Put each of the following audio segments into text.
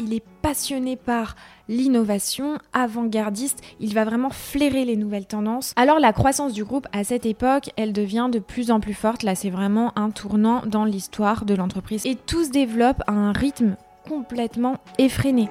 Il est passionné par l'innovation, avant-gardiste, il va vraiment flairer les nouvelles tendances. Alors la croissance du groupe à cette époque, elle devient de plus en plus forte, là c'est vraiment un tournant dans l'histoire de l'entreprise. Et tout se développe à un rythme complètement effréné.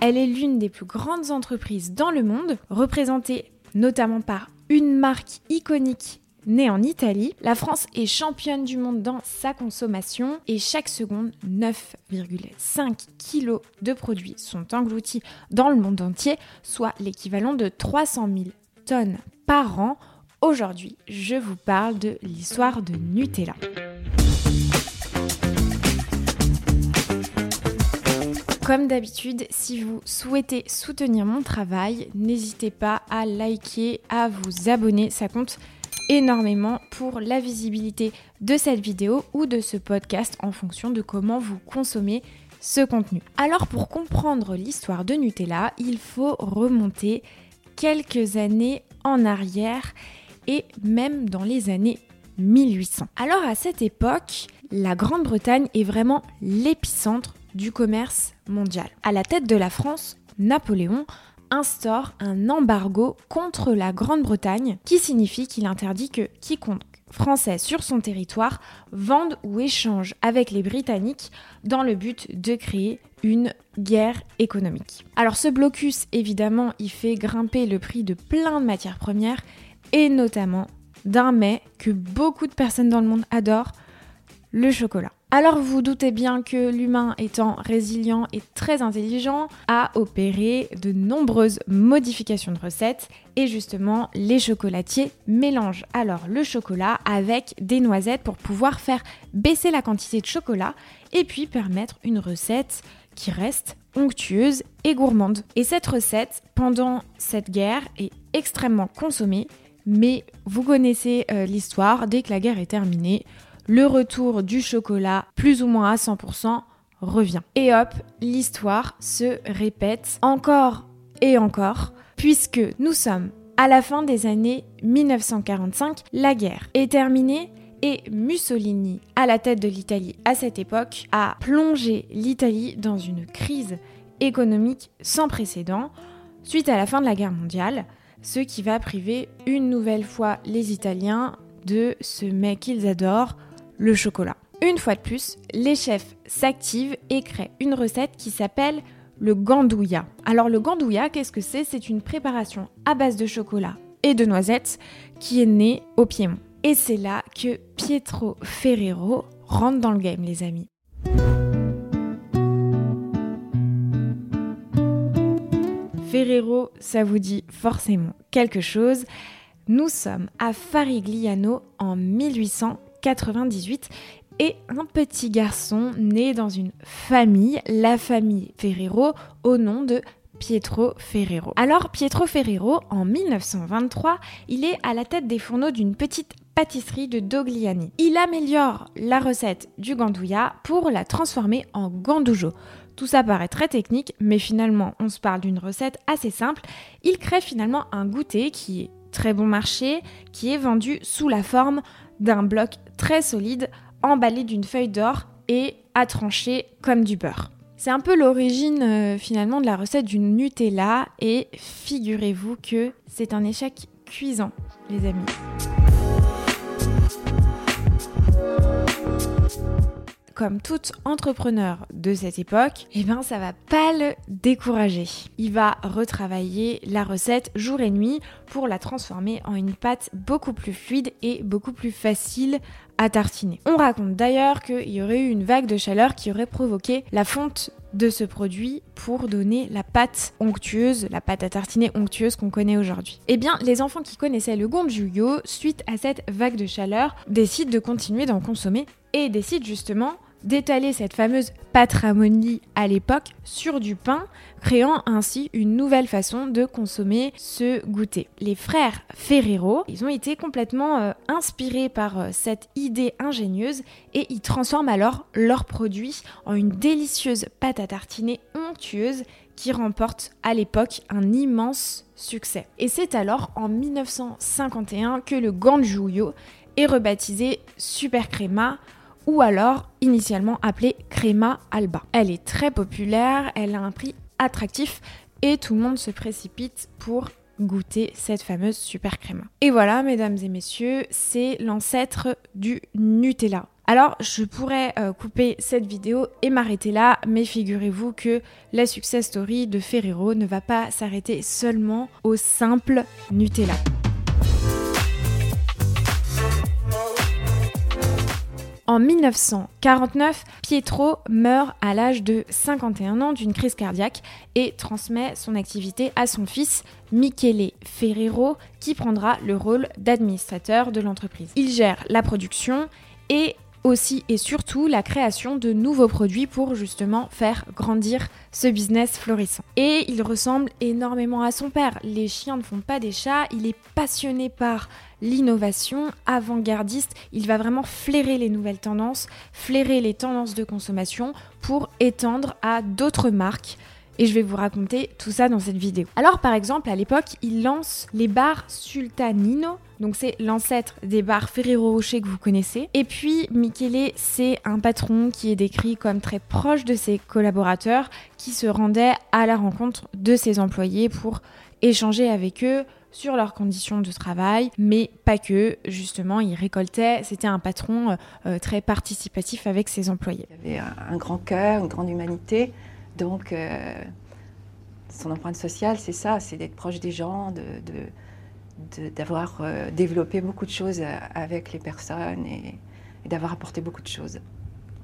Elle est l'une des plus grandes entreprises dans le monde, représentée notamment par une marque iconique née en Italie. La France est championne du monde dans sa consommation et chaque seconde, 9,5 kg de produits sont engloutis dans le monde entier, soit l'équivalent de 300 000 tonnes par an. Aujourd'hui, je vous parle de l'histoire de Nutella. Comme d'habitude, si vous souhaitez soutenir mon travail, n'hésitez pas à liker, à vous abonner, ça compte énormément pour la visibilité de cette vidéo ou de ce podcast en fonction de comment vous consommez ce contenu. Alors pour comprendre l'histoire de Nutella, il faut remonter quelques années en arrière et même dans les années 1800. Alors à cette époque, la Grande-Bretagne est vraiment l'épicentre du commerce mondial. À la tête de la France, Napoléon instaure un embargo contre la Grande-Bretagne qui signifie qu'il interdit que quiconque français sur son territoire vende ou échange avec les Britanniques dans le but de créer une guerre économique. Alors ce blocus, évidemment, il fait grimper le prix de plein de matières premières et notamment d'un mets que beaucoup de personnes dans le monde adorent, le chocolat. Alors vous, doutez bien que l'humain étant résilient et très intelligent a opéré de nombreuses modifications de recettes et justement les chocolatiers mélangent alors le chocolat avec des noisettes pour pouvoir faire baisser la quantité de chocolat et puis permettre une recette qui reste onctueuse et gourmande. Et cette recette, pendant cette guerre, est extrêmement consommée, mais vous connaissez euh, l'histoire, dès que la guerre est terminée, le retour du chocolat, plus ou moins à 100%, revient. Et hop, l'histoire se répète encore et encore, puisque nous sommes à la fin des années 1945, la guerre est terminée et Mussolini, à la tête de l'Italie à cette époque, a plongé l'Italie dans une crise économique sans précédent suite à la fin de la guerre mondiale, ce qui va priver une nouvelle fois les Italiens de ce mec qu'ils adorent, le chocolat. Une fois de plus, les chefs s'activent et créent une recette qui s'appelle le gandouilla. Alors le gandouilla, qu'est-ce que c'est? C'est une préparation à base de chocolat et de noisettes qui est née au Piémont. Et c'est là que Pietro Ferrero rentre dans le game, les amis. Ferrero, ça vous dit forcément quelque chose. Nous sommes à Farigliano en 1800 98 et un petit garçon né dans une famille, la famille Ferrero, au nom de Pietro Ferrero. Alors Pietro Ferrero, en 1923, il est à la tête des fourneaux d'une petite pâtisserie de Dogliani. Il améliore la recette du gandouilla pour la transformer en gandoujo. Tout ça paraît très technique, mais finalement on se parle d'une recette assez simple. Il crée finalement un goûter qui est très bon marché, qui est vendu sous la forme d'un bloc très solide, emballé d'une feuille d'or et à trancher comme du beurre. C'est un peu l'origine euh, finalement de la recette du Nutella et figurez-vous que c'est un échec cuisant, les amis. Comme tout entrepreneur de cette époque, eh ben ça va pas le décourager. Il va retravailler la recette jour et nuit pour la transformer en une pâte beaucoup plus fluide et beaucoup plus facile à tartiner. On raconte d'ailleurs qu'il y aurait eu une vague de chaleur qui aurait provoqué la fonte de ce produit pour donner la pâte onctueuse, la pâte à tartiner onctueuse qu'on connaît aujourd'hui. Eh bien, les enfants qui connaissaient le gondjuyo, suite à cette vague de chaleur, décident de continuer d'en consommer et décident justement d'étaler cette fameuse patramonie à l'époque sur du pain, créant ainsi une nouvelle façon de consommer ce goûter. Les frères Ferrero, ils ont été complètement euh, inspirés par euh, cette idée ingénieuse et ils transforment alors leur produit en une délicieuse pâte à tartiner onctueuse qui remporte à l'époque un immense succès. Et c'est alors en 1951 que le Ganjuyo est rebaptisé Super Crema ou alors initialement appelée Crema Alba. Elle est très populaire, elle a un prix attractif et tout le monde se précipite pour goûter cette fameuse super crème. Et voilà, mesdames et messieurs, c'est l'ancêtre du Nutella. Alors, je pourrais euh, couper cette vidéo et m'arrêter là, mais figurez-vous que la success story de Ferrero ne va pas s'arrêter seulement au simple Nutella. En 1949, Pietro meurt à l'âge de 51 ans d'une crise cardiaque et transmet son activité à son fils Michele Ferrero qui prendra le rôle d'administrateur de l'entreprise. Il gère la production et aussi et surtout la création de nouveaux produits pour justement faire grandir ce business florissant. Et il ressemble énormément à son père. Les chiens ne font pas des chats, il est passionné par l'innovation, avant-gardiste, il va vraiment flairer les nouvelles tendances, flairer les tendances de consommation pour étendre à d'autres marques et je vais vous raconter tout ça dans cette vidéo. Alors par exemple, à l'époque, il lance les bars Sultanino, donc c'est l'ancêtre des bars Ferrero Rocher que vous connaissez. Et puis Michele, c'est un patron qui est décrit comme très proche de ses collaborateurs, qui se rendait à la rencontre de ses employés pour échanger avec eux sur leurs conditions de travail, mais pas que, justement, il récoltait, c'était un patron euh, euh, très participatif avec ses employés. Il avait un grand cœur, une grande humanité, donc, euh, son empreinte sociale, c'est ça, c'est d'être proche des gens, d'avoir de, euh, développé beaucoup de choses avec les personnes et, et d'avoir apporté beaucoup de choses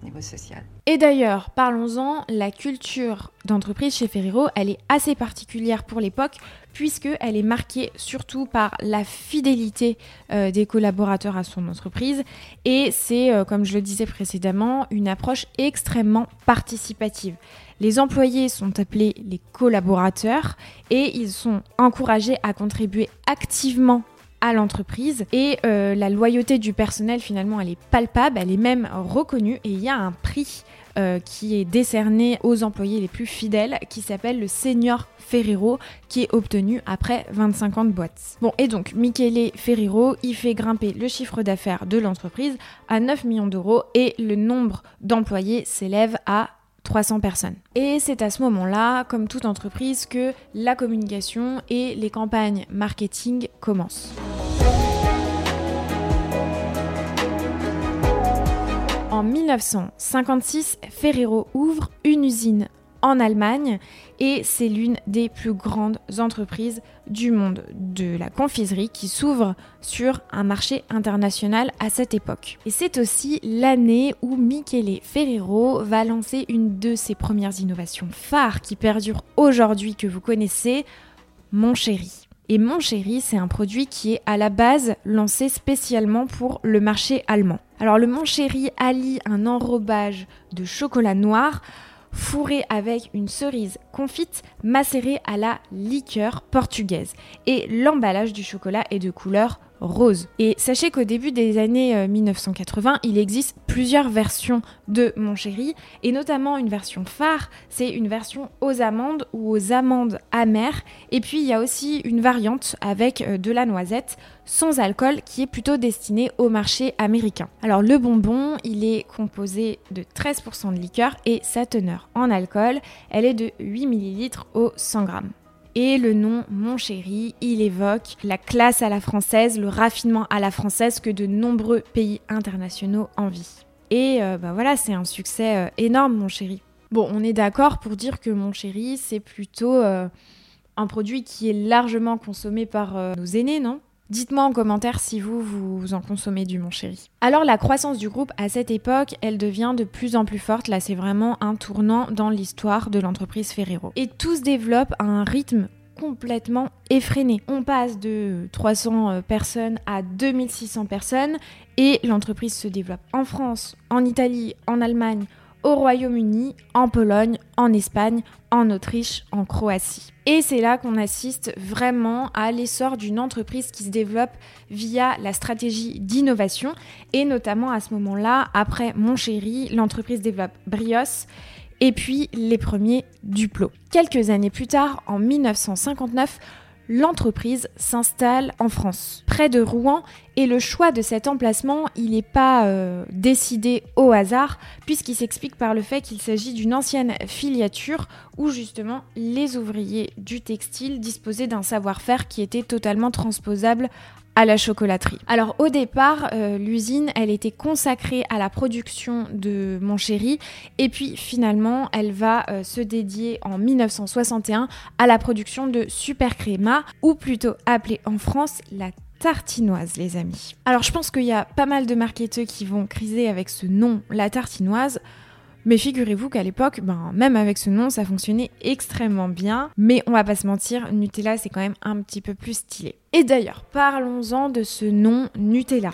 au niveau social. Et d'ailleurs, parlons-en, la culture d'entreprise chez Ferrero, elle est assez particulière pour l'époque puisqu'elle est marquée surtout par la fidélité euh, des collaborateurs à son entreprise et c'est, euh, comme je le disais précédemment, une approche extrêmement participative. Les employés sont appelés les collaborateurs et ils sont encouragés à contribuer activement à l'entreprise et euh, la loyauté du personnel finalement elle est palpable, elle est même reconnue et il y a un prix euh, qui est décerné aux employés les plus fidèles qui s'appelle le Senior Ferrero qui est obtenu après 25 ans de boîte. Bon et donc Michele Ferrero il fait grimper le chiffre d'affaires de l'entreprise à 9 millions d'euros et le nombre d'employés s'élève à 300 personnes. Et c'est à ce moment-là, comme toute entreprise, que la communication et les campagnes marketing commencent. 1956, Ferrero ouvre une usine en Allemagne et c'est l'une des plus grandes entreprises du monde de la confiserie qui s'ouvre sur un marché international à cette époque. Et c'est aussi l'année où Michele Ferrero va lancer une de ses premières innovations phares qui perdure aujourd'hui que vous connaissez, Mon Chéri. Et Mon Chéri, c'est un produit qui est à la base lancé spécialement pour le marché allemand. Alors le Mon Chéri allie un enrobage de chocolat noir fourré avec une cerise confite macérée à la liqueur portugaise. Et l'emballage du chocolat est de couleur rose. Et sachez qu'au début des années 1980, euh, il existe plusieurs versions de Mon Chéri, et notamment une version phare, c'est une version aux amandes ou aux amandes amères. Et puis il y a aussi une variante avec euh, de la noisette sans alcool qui est plutôt destinée au marché américain. Alors le bonbon, il est composé de 13% de liqueur et sa teneur en alcool, elle est de 8 ml au 100 g. Et le nom Mon Chéri, il évoque la classe à la française, le raffinement à la française que de nombreux pays internationaux envient. Et euh, bah voilà, c'est un succès euh, énorme, Mon Chéri. Bon, on est d'accord pour dire que Mon Chéri, c'est plutôt euh, un produit qui est largement consommé par nos aînés, non? Dites-moi en commentaire si vous, vous en consommez du mon chéri. Alors la croissance du groupe à cette époque, elle devient de plus en plus forte. Là, c'est vraiment un tournant dans l'histoire de l'entreprise Ferrero. Et tout se développe à un rythme complètement effréné. On passe de 300 euh, personnes à 2600 personnes et l'entreprise se développe en France, en Italie, en Allemagne, au Royaume-Uni, en Pologne, en Espagne, en Autriche, en Croatie. Et c'est là qu'on assiste vraiment à l'essor d'une entreprise qui se développe via la stratégie d'innovation. Et notamment à ce moment-là, après Mon Chéri, l'entreprise développe Brios et puis les premiers Duplo. Quelques années plus tard, en 1959, l'entreprise s'installe en France, près de Rouen, et le choix de cet emplacement, il n'est pas euh, décidé au hasard, puisqu'il s'explique par le fait qu'il s'agit d'une ancienne filiature où justement les ouvriers du textile disposaient d'un savoir-faire qui était totalement transposable à la chocolaterie. Alors au départ, euh, l'usine, elle était consacrée à la production de Mon Chéri, et puis finalement, elle va euh, se dédier en 1961 à la production de Super Créma, ou plutôt appelée en France la tartinoise, les amis. Alors je pense qu'il y a pas mal de marketeurs qui vont criser avec ce nom, la tartinoise. Mais figurez-vous qu'à l'époque, ben, même avec ce nom, ça fonctionnait extrêmement bien. Mais on va pas se mentir, Nutella, c'est quand même un petit peu plus stylé. Et d'ailleurs, parlons-en de ce nom Nutella.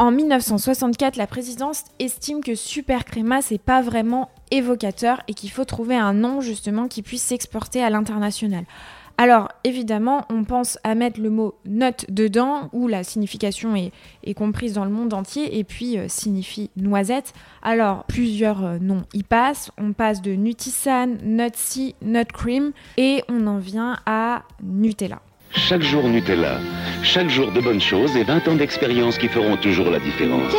En 1964, la présidence estime que Super Créma, c'est pas vraiment évocateur et qu'il faut trouver un nom justement qui puisse s'exporter à l'international. Alors évidemment, on pense à mettre le mot note dedans, où la signification est, comprise dans le monde entier, et puis euh, signifie noisette. Alors plusieurs euh, noms y passent. On passe de Nutisan, Nutsi, Nutcream, et on en vient à Nutella. Chaque jour Nutella, chaque jour de bonnes choses et 20 ans d'expérience qui feront toujours la différence.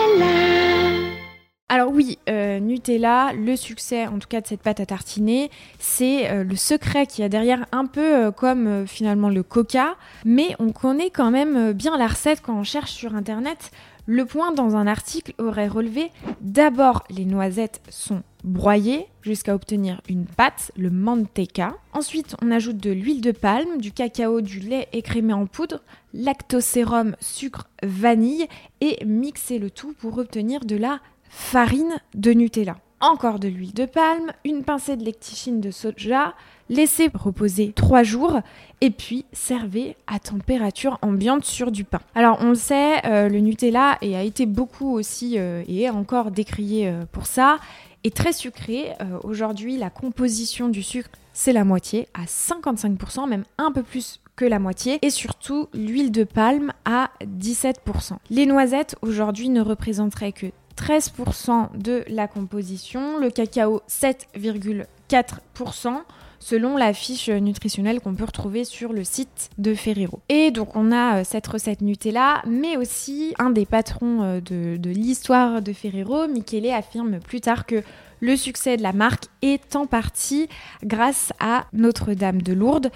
Alors oui, euh, Nutella, le succès en tout cas de cette pâte à tartiner, c'est euh, le secret qu'il y a derrière, un peu euh, comme finalement le coca, mais on connaît quand même bien la recette quand on cherche sur internet. Le point dans un article aurait relevé d'abord les noisettes sont broyées jusqu'à obtenir une pâte, le manteca. Ensuite, on ajoute de l'huile de palme, du cacao, du lait écrémé en poudre, lactosérum, sucre, vanille et mixer le tout pour obtenir de la farine de Nutella, encore de l'huile de palme, une pincée de lectichine de soja, laissez reposer 3 jours et puis servez à température ambiante sur du pain. Alors on le sait, euh, le Nutella et a été beaucoup aussi euh, et est encore décrié euh, pour ça, est très sucré. Aujourd'hui la composition du sucre c'est la moitié, à 55%, même un peu plus que la moitié, et surtout l'huile de palme à 17%. Les noisettes aujourd'hui ne représenteraient que 13% de la composition, le cacao 7,4% selon la fiche nutritionnelle qu'on peut retrouver sur le site de Ferrero. Et donc on a euh, cette recette Nutella, mais aussi un des patrons euh, de, de l'histoire de Ferrero, Michele, affirme plus tard que le succès de la marque est en partie grâce à Notre-Dame de Lourdes,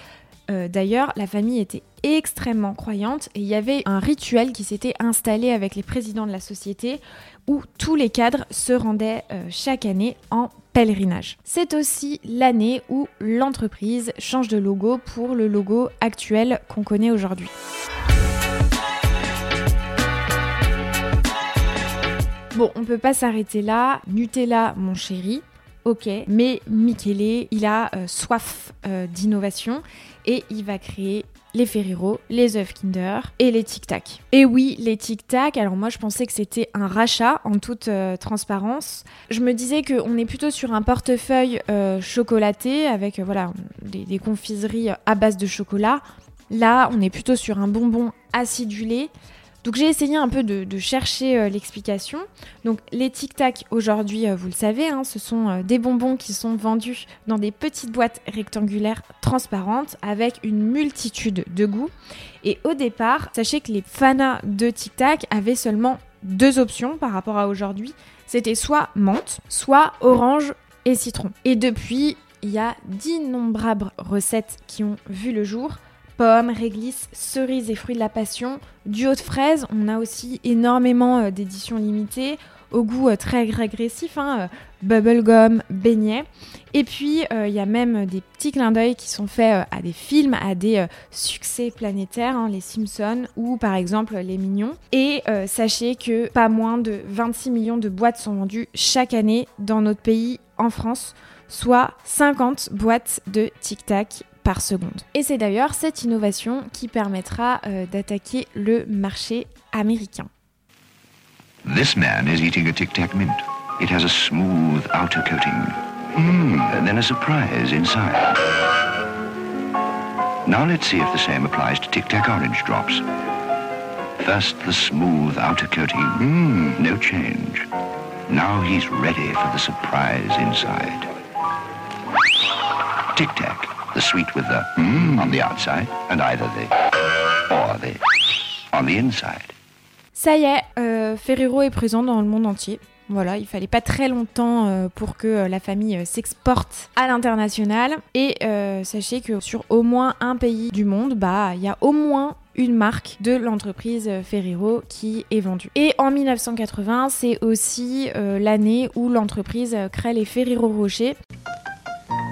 euh, d'ailleurs, la famille était extrêmement croyante et il y avait un rituel qui s'était installé avec les présidents de la société où tous les cadres se rendaient euh, chaque année en pèlerinage. C'est aussi l'année où l'entreprise change de logo pour le logo actuel qu'on connaît aujourd'hui. Bon, on peut pas s'arrêter là. Nutella, mon chéri, ok, mais Michele, il a euh, soif d'innovation et il va créer les Ferrero, les œufs Kinder et les Tic Tac. Et oui, les Tic Tac, alors moi je pensais que c'était un rachat en toute euh, transparence. Je me disais qu'on est plutôt sur un portefeuille euh, chocolaté avec euh, voilà des, confiseries à base de chocolat. Là, on est plutôt sur un bonbon acidulé donc j'ai essayé un peu de, chercher euh, l'explication. Donc les Tic Tac aujourd'hui, euh, vous le savez, hein, ce sont euh, des bonbons qui sont vendus dans des petites boîtes rectangulaires transparentes avec une multitude de goûts. Et au départ, sachez que les fanas de Tic Tac avaient seulement deux options par rapport à aujourd'hui. C'était soit menthe, soit orange et citron. Et depuis, il y a d'innombrables recettes qui ont vu le jour pommes, réglisse, cerises et fruits de la passion, duo de fraises. On a aussi énormément euh, d'éditions limitées au goût euh, très régressif, hein, euh, bubblegum, beignet. Et puis, il y a même des petits clins d'œil qui sont faits à des films, à des succès planétaires, hein, les Simpsons ou par exemple les Mignons. Et sachez que pas moins de 26 millions de boîtes sont vendues chaque année dans notre pays, en France, soit 50 boîtes de Tic Tac seconde. Et c'est d'ailleurs cette innovation qui permettra euh, d'attaquer le marché américain. This man is eating a Tic Tac mint. It has a smooth outer coating. Mm, and then a surprise inside. Now let's see if the same applies to Tic Tac orange drops. First the smooth outer coating. Mmm, no change. Now he's ready for the surprise inside. Tic Tac, the sweet with the on the outside, and either the or the on the inside. Ça y est, euh, Ferrero est présent dans le monde entier. Voilà, il fallait pas très longtemps euh, pour que euh, la famille s'exporte à l'international. Et sachez que sur au moins un pays du monde, bah il y a au moins une marque de l'entreprise Ferrero qui est vendue. Et en 1980, c'est aussi l'année où l'entreprise crée les Ferrero Rocher.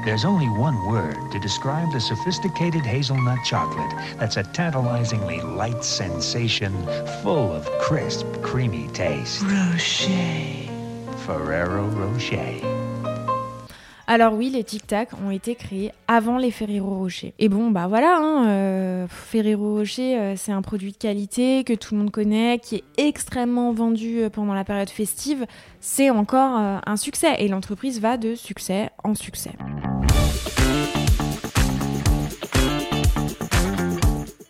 There's only one word to describe the sophisticated hazelnut chocolate that's a tantalizingly light sensation full of crisp, creamy taste. Rocher. Ferrero Rocher. Alors oui, les Tic Tac ont été créés avant les Ferrero Rocher. Et bon, bah voilà, hein, euh, Ferrero Rocher, euh, c'est un produit de qualité que tout le monde connaît, qui est extrêmement vendu euh, pendant la période festive. C'est encore un succès et l'entreprise va de succès en succès.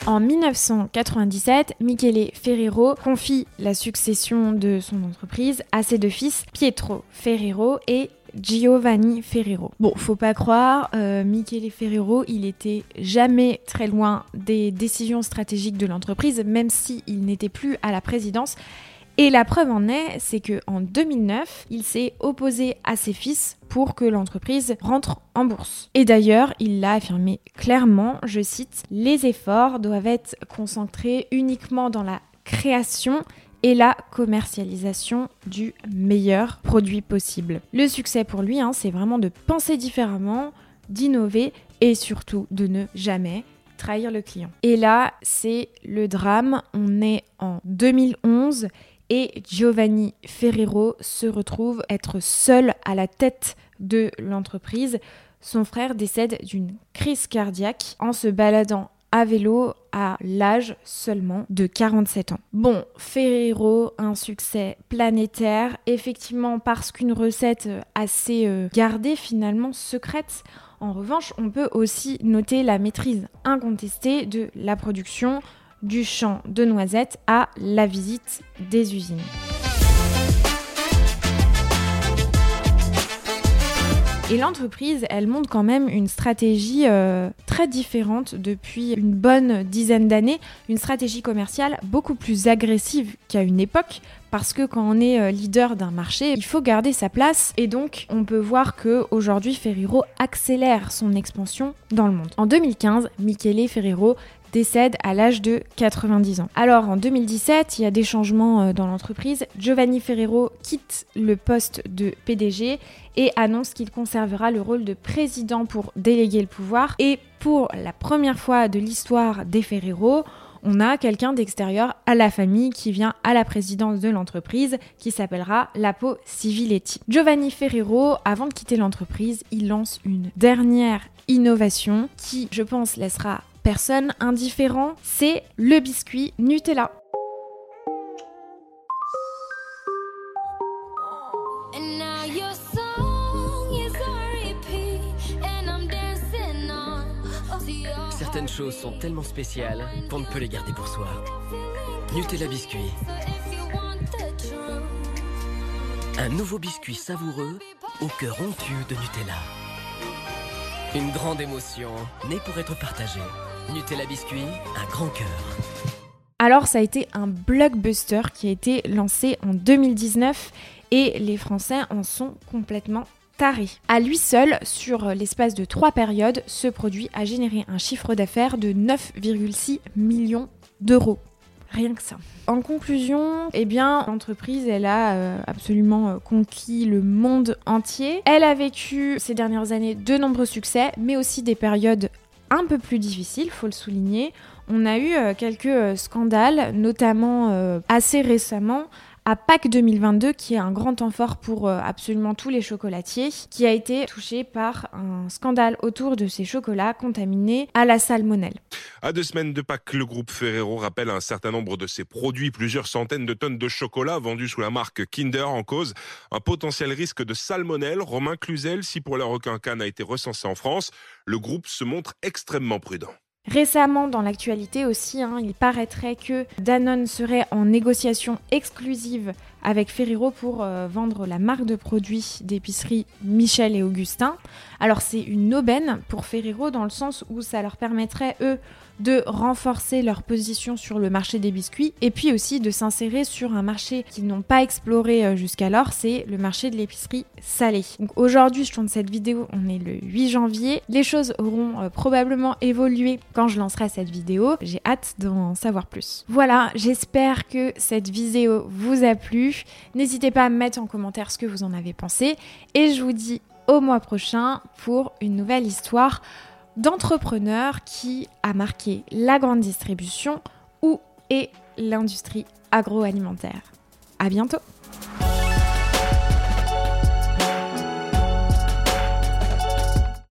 En 1997, Michele Ferrero confie la succession de son entreprise à ses deux fils, Pietro Ferrero et Giovanni Ferrero. Bon, faut pas croire, euh, Michele Ferrero, il était jamais très loin des décisions stratégiques de l'entreprise, même s'il n'était plus à la présidence. Et la preuve en est, c'est que en 2009, il s'est opposé à ses fils pour que l'entreprise rentre en bourse. Et d'ailleurs, il l'a affirmé clairement, je cite, les efforts doivent être concentrés uniquement dans la création et la commercialisation du meilleur produit possible. Le succès pour lui, hein, c'est vraiment de penser différemment, d'innover et surtout de ne jamais trahir le client. Et là, c'est le drame. On est en 2011 et Giovanni Ferrero se retrouve être seul à la tête de l'entreprise. Son frère décède d'une crise cardiaque en se baladant à vélo à l'âge seulement de 47 ans. Bon, Ferrero, un succès planétaire, effectivement parce qu'une recette assez euh, gardée finalement secrète. En revanche, on peut aussi noter la maîtrise incontestée de la production du champ de noisettes à la visite des usines. Et l'entreprise, elle montre quand même une stratégie euh, très différente depuis une bonne dizaine d'années, une stratégie commerciale beaucoup plus agressive qu'à une époque, parce que quand on est euh, leader d'un marché, il faut garder sa place, et donc on peut voir que aujourd'hui Ferrero accélère son expansion dans le monde. En 2015, Michele Ferrero décède à l'âge de 90 ans. Alors en 2017, il y a des changements euh, dans l'entreprise. Giovanni Ferrero quitte le poste de PDG et annonce qu'il conservera le rôle de président pour déléguer le pouvoir. Et pour la première fois de l'histoire des Ferrero, on a quelqu'un d'extérieur à la famille qui vient à la présidence de l'entreprise qui s'appellera Lapo Civiletti. Giovanni Ferrero, avant de quitter l'entreprise, il lance une dernière innovation qui, je pense, laissera personne indifférent, c'est le biscuit Nutella. Certaines choses sont tellement spéciales qu'on ne peut les garder pour soi. Nutella Biscuit, un nouveau biscuit savoureux au cœur onctueux de Nutella. Une grande émotion née pour être partagée. Nutella Biscuit, un grand cœur. Alors ça a été un blockbuster qui a été lancé en 2019 et les Français en sont complètement tarés. À lui seul, sur l'espace de trois périodes, ce produit a généré un chiffre d'affaires de 9,6 millions d'euros. Rien que ça. En conclusion, eh bien, l'entreprise, elle a euh, absolument euh, conquis le monde entier. Elle a vécu ces dernières années de nombreux succès, mais aussi des périodes un peu plus difficiles, faut le souligner. On a eu euh, quelques euh, scandales, notamment euh, assez récemment à Pâques 2022, qui est un grand temps fort pour euh, absolument tous les chocolatiers, qui a été touché par un scandale autour de ces chocolats contaminés à la salmonelle. À deux semaines de Pâques, le groupe Ferrero rappelle un certain nombre de ses produits, plusieurs centaines de tonnes de chocolat vendus sous la marque Kinder en cause, un potentiel risque de salmonelle. Romain Cluzel, si pour la requin canne a été recensé en France, le groupe se montre extrêmement prudent. Récemment, dans l'actualité aussi, hein, il paraîtrait que Danone serait en négociation exclusive avec Ferrero pour euh, vendre la marque de produits d'épicerie Michel et Augustin. Alors c'est une aubaine pour Ferrero dans le sens où ça leur permettrait, eux, de renforcer leur position sur le marché des biscuits et puis aussi de s'insérer sur un marché qu'ils n'ont pas exploré euh, jusqu'alors, c'est le marché de l'épicerie salée. Donc aujourd'hui, je tourne cette vidéo, on est le 8 janvier. Les choses auront euh, probablement évolué quand je lancerai cette vidéo. J'ai hâte d'en savoir plus. Voilà, j'espère que cette vidéo vous a plu. N'hésitez pas à mettre en commentaire ce que vous en avez pensé et je vous dis au mois prochain pour une nouvelle histoire d'entrepreneur qui a marqué la grande distribution ou et l'industrie agroalimentaire. À bientôt!